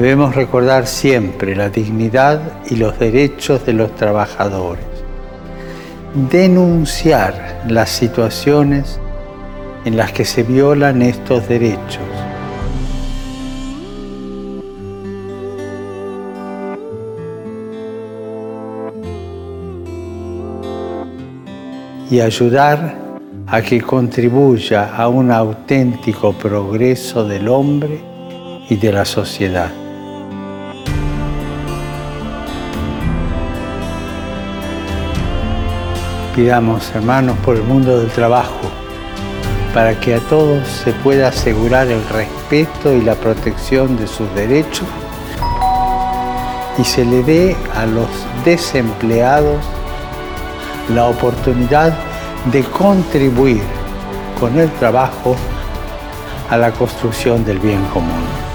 Debemos recordar siempre la dignidad y los derechos de los trabajadores. Denunciar las situaciones en las que se violan estos derechos. Y ayudar a que contribuya a un auténtico progreso del hombre y de la sociedad. Pidamos, hermanos, por el mundo del trabajo, para que a todos se pueda asegurar el respeto y la protección de sus derechos y se le dé a los desempleados la oportunidad de contribuir con el trabajo a la construcción del bien común.